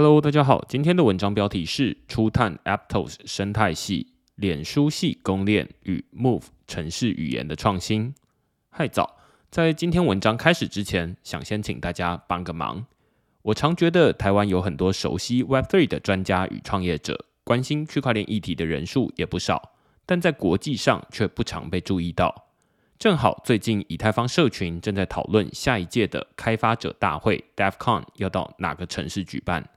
Hello，大家好，今天的文章标题是初探 Aptos 生态系、脸书系公链与 Move 城市语言的创新。嗨，早！在今天文章开始之前，想先请大家帮个忙。我常觉得台湾有很多熟悉 Web3 的专家与创业者，关心区块链议题的人数也不少，但在国际上却不常被注意到。正好最近以太坊社群正在讨论下一届的开发者大会 DevCon 要到哪个城市举办，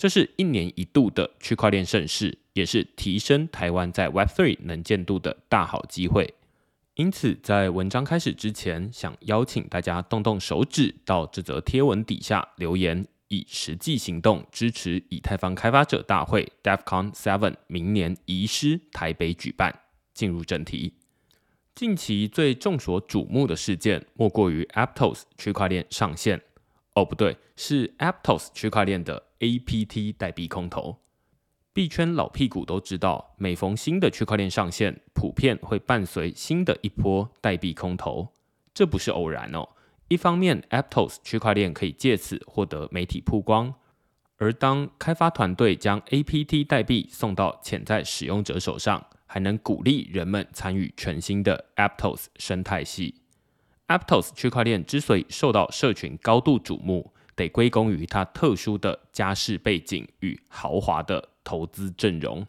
这是一年一度的区块链盛事，也是提升台湾在 Web3 能见度的大好机会。因此，在文章开始之前，想邀请大家动动手指到这则贴文底下留言，以实际行动支持以太坊开发者大会 DevCon Seven 明年移师台北举办。进入正题。近期最众所瞩目的事件，莫过于 Aptos 区块链上线。哦，不对，是 Aptos 区块链的 APT 代币空投。币圈老屁股都知道，每逢新的区块链上线，普遍会伴随新的一波代币空投。这不是偶然哦。一方面，Aptos 区块链可以借此获得媒体曝光；而当开发团队将 APT 代币送到潜在使用者手上，还能鼓励人们参与全新的 Aptos 生态系。Aptos 区块链之所以受到社群高度瞩目，得归功于它特殊的家世背景与豪华的投资阵容。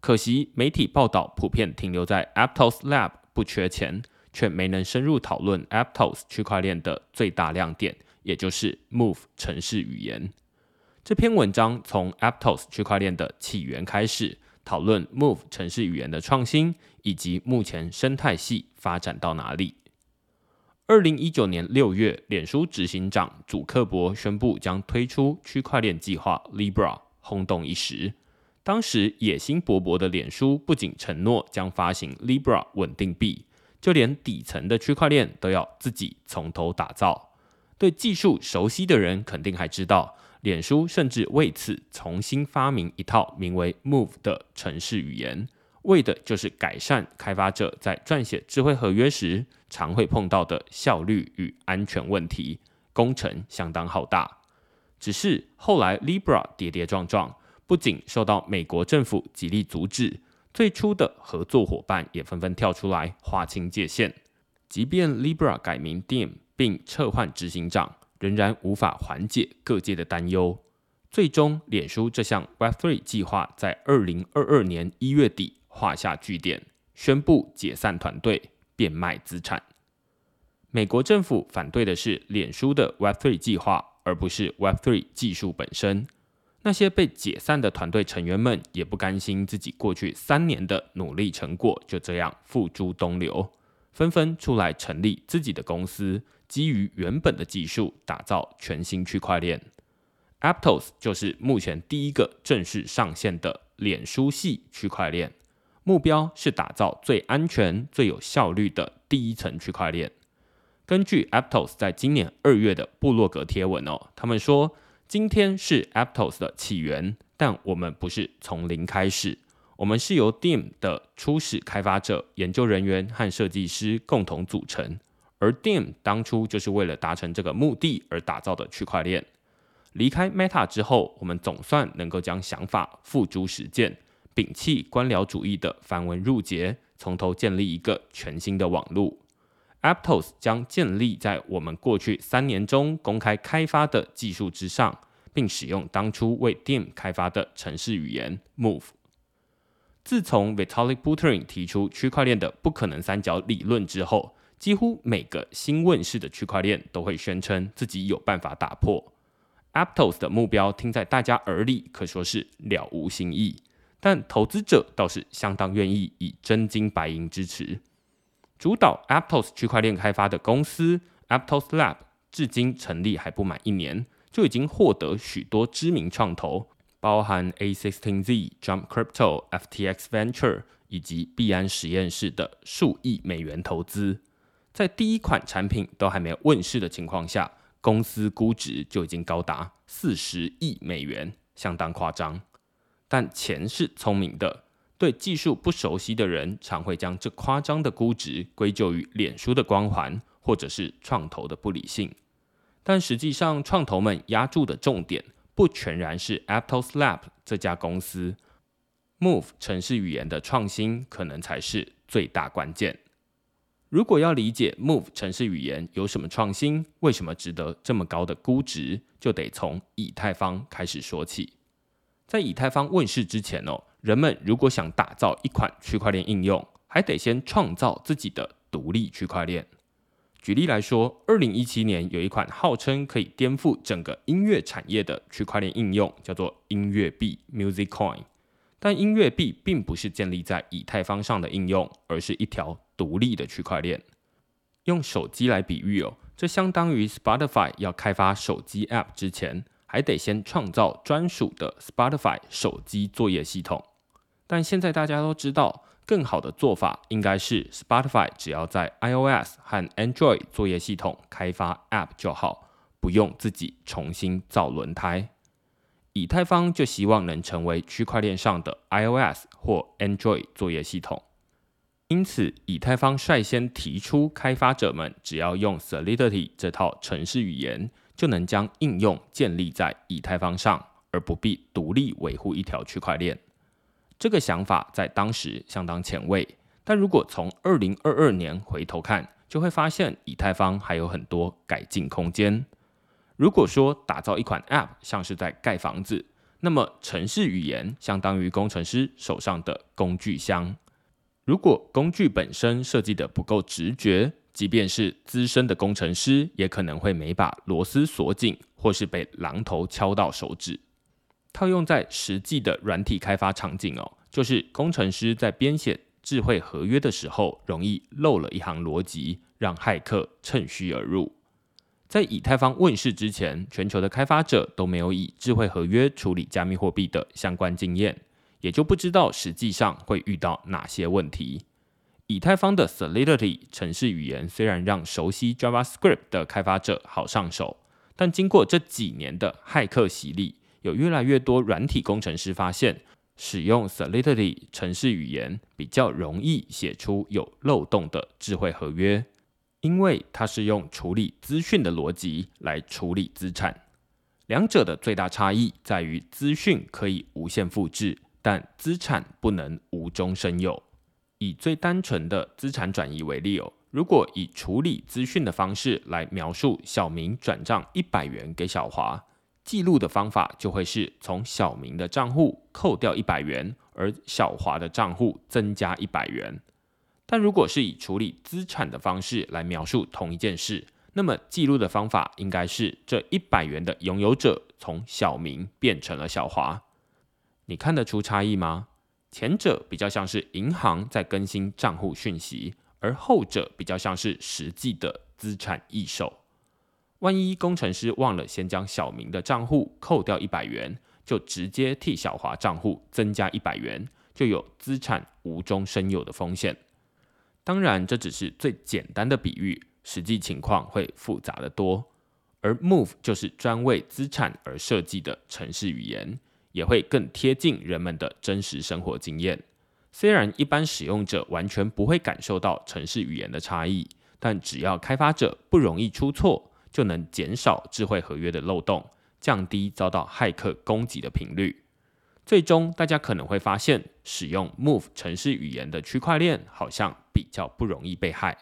可惜媒体报道普遍停留在 Aptos Lab 不缺钱，却没能深入讨论 Aptos 区块链的最大亮点，也就是 Move 城市语言。这篇文章从 Aptos 区块链的起源开始。讨论 Move 城市语言的创新，以及目前生态系发展到哪里。二零一九年六月，脸书执行长祖克伯宣布将推出区块链计划 Libra，轰动一时。当时野心勃勃的脸书不仅承诺将发行 Libra 稳定币，就连底层的区块链都要自己从头打造。对技术熟悉的人肯定还知道。脸书甚至为此重新发明一套名为 Move 的城市语言，为的就是改善开发者在撰写智慧合约时常会碰到的效率与安全问题，工程相当浩大。只是后来 Libra 跌跌撞撞，不仅受到美国政府极力阻止，最初的合作伙伴也纷纷跳出来划清界限。即便 Libra 改名 Dim 并撤换执行长。仍然无法缓解各界的担忧，最终，脸书这项 Web3 计划在二零二二年一月底画下句点，宣布解散团队，变卖资产。美国政府反对的是脸书的 Web3 计划，而不是 Web3 技术本身。那些被解散的团队成员们也不甘心自己过去三年的努力成果就这样付诸东流，纷纷出来成立自己的公司。基于原本的技术打造全新区块链，Aptos 就是目前第一个正式上线的脸书系区块链。目标是打造最安全、最有效率的第一层区块链。根据 Aptos 在今年二月的部落格贴文哦，他们说今天是 Aptos 的起源，但我们不是从零开始，我们是由 Dim 的初始开发者、研究人员和设计师共同组成。而 Dim 当初就是为了达成这个目的而打造的区块链。离开 Meta 之后，我们总算能够将想法付诸实践，摒弃官僚主义的繁文缛节，从头建立一个全新的网络。Aptos 将建立在我们过去三年中公开开发的技术之上，并使用当初为 Dim 开发的城市语言 Move。自从 Vitalik Buterin 提出区块链的不可能三角理论之后，几乎每个新问世的区块链都会宣称自己有办法打破 Aptos 的目标，听在大家耳里可说是了无新意，但投资者倒是相当愿意以真金白银支持。主导 Aptos 区块链开发的公司 Aptos Lab，至今成立还不满一年，就已经获得许多知名创投，包含 A16Z、Jump Crypto、FTX Venture 以及币安实验室的数亿美元投资。在第一款产品都还没有问世的情况下，公司估值就已经高达四十亿美元，相当夸张。但钱是聪明的，对技术不熟悉的人常会将这夸张的估值归咎于脸书的光环，或者是创投的不理性。但实际上，创投们压住的重点不全然是 Aptos Lab 这家公司，Move 城市语言的创新可能才是最大关键。如果要理解 Move 城市语言有什么创新，为什么值得这么高的估值，就得从以太坊开始说起。在以太坊问世之前哦，人们如果想打造一款区块链应用，还得先创造自己的独立区块链。举例来说，二零一七年有一款号称可以颠覆整个音乐产业的区块链应用，叫做音乐币 （Music Coin）。但音乐币并不是建立在以太坊上的应用，而是一条独立的区块链。用手机来比喻哦，这相当于 Spotify 要开发手机 App 之前。还得先创造专属的 Spotify 手机作业系统，但现在大家都知道，更好的做法应该是 Spotify 只要在 iOS 和 Android 作业系统开发 App 就好，不用自己重新造轮胎。以太坊就希望能成为区块链上的 iOS 或 Android 作业系统，因此以太坊率先提出，开发者们只要用 Solidity 这套程式语言。就能将应用建立在以太坊上，而不必独立维护一条区块链。这个想法在当时相当前卫，但如果从二零二二年回头看，就会发现以太坊还有很多改进空间。如果说打造一款 App 像是在盖房子，那么城市语言相当于工程师手上的工具箱。如果工具本身设计的不够直觉，即便是资深的工程师，也可能会没把螺丝锁紧，或是被榔头敲到手指。套用在实际的软体开发场景哦，就是工程师在编写智慧合约的时候，容易漏了一行逻辑，让骇客趁虚而入。在以太坊问世之前，全球的开发者都没有以智慧合约处理加密货币的相关经验，也就不知道实际上会遇到哪些问题。以太坊的 Solidity 程式语言虽然让熟悉 JavaScript 的开发者好上手，但经过这几年的骇客洗礼，有越来越多软体工程师发现，使用 Solidity 程式语言比较容易写出有漏洞的智慧合约，因为它是用处理资讯的逻辑来处理资产。两者的最大差异在于，资讯可以无限复制，但资产不能无中生有。以最单纯的资产转移为例哦，如果以处理资讯的方式来描述小明转账一百元给小华，记录的方法就会是从小明的账户扣掉一百元，而小华的账户增加一百元。但如果是以处理资产的方式来描述同一件事，那么记录的方法应该是这一百元的拥有者从小明变成了小华。你看得出差异吗？前者比较像是银行在更新账户讯息，而后者比较像是实际的资产易手。万一工程师忘了先将小明的账户扣掉一百元，就直接替小华账户增加一百元，就有资产无中生有的风险。当然，这只是最简单的比喻，实际情况会复杂的多。而 Move 就是专为资产而设计的程式语言。也会更贴近人们的真实生活经验。虽然一般使用者完全不会感受到城市语言的差异，但只要开发者不容易出错，就能减少智慧合约的漏洞，降低遭到骇客攻击的频率。最终，大家可能会发现，使用 Move 城市语言的区块链好像比较不容易被害。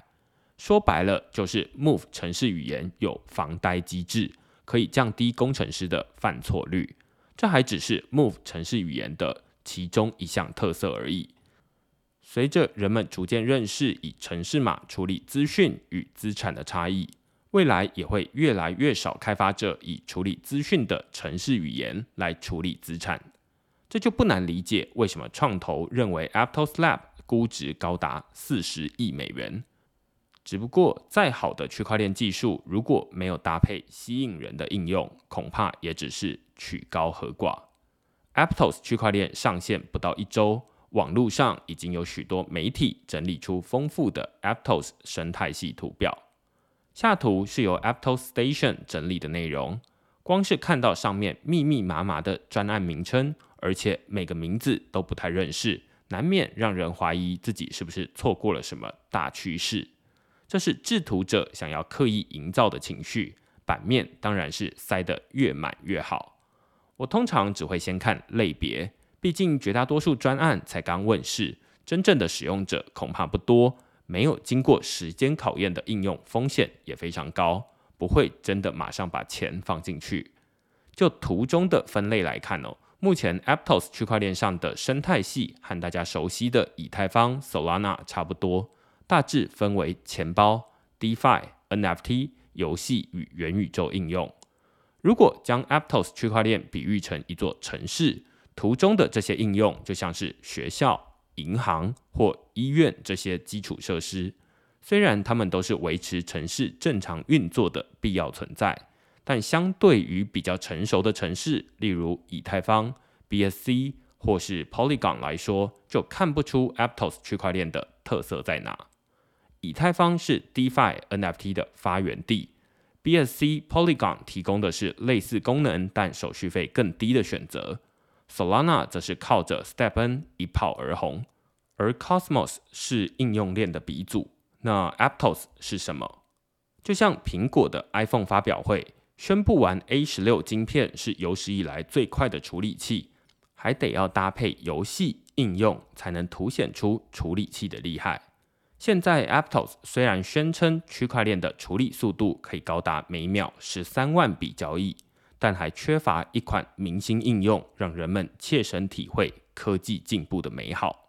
说白了，就是 Move 城市语言有防呆机制，可以降低工程师的犯错率。这还只是 Move 城市语言的其中一项特色而已。随着人们逐渐认识以城市码处理资讯与资产的差异，未来也会越来越少开发者以处理资讯的城市语言来处理资产。这就不难理解为什么创投认为 Aptos Lab 估值高达四十亿美元。只不过，再好的区块链技术，如果没有搭配吸引人的应用，恐怕也只是曲高和寡。Aptos 区块链上线不到一周，网络上已经有许多媒体整理出丰富的 Aptos 生态系图表。下图是由 Aptos Station 整理的内容，光是看到上面密密麻麻的专案名称，而且每个名字都不太认识，难免让人怀疑自己是不是错过了什么大趋势。这是制图者想要刻意营造的情绪，版面当然是塞得越满越好。我通常只会先看类别，毕竟绝大多数专案才刚问世，真正的使用者恐怕不多，没有经过时间考验的应用风险也非常高，不会真的马上把钱放进去。就图中的分类来看哦，目前 Aptos 区块链上的生态系和大家熟悉的以太坊、Solana 差不多，大致分为钱包、DeFi、NFT、游戏与元宇宙应用。如果将 Aptos 区块链比喻成一座城市，图中的这些应用就像是学校、银行或医院这些基础设施。虽然它们都是维持城市正常运作的必要存在。但相对于比较成熟的城市，例如以太坊、BSC 或是 Polygon 来说，就看不出 Aptos 区块链的特色在哪。以太坊是 DeFi NFT 的发源地，BSC、Polygon 提供的是类似功能但手续费更低的选择，Solana 则是靠着 StepN 一炮而红，而 Cosmos 是应用链的鼻祖。那 Aptos 是什么？就像苹果的 iPhone 发表会。宣布完 A 十六晶片是有史以来最快的处理器，还得要搭配游戏应用才能凸显出处理器的厉害。现在 Aptos 虽然宣称区块链的处理速度可以高达每秒十三万笔交易，但还缺乏一款明星应用，让人们切身体会科技进步的美好。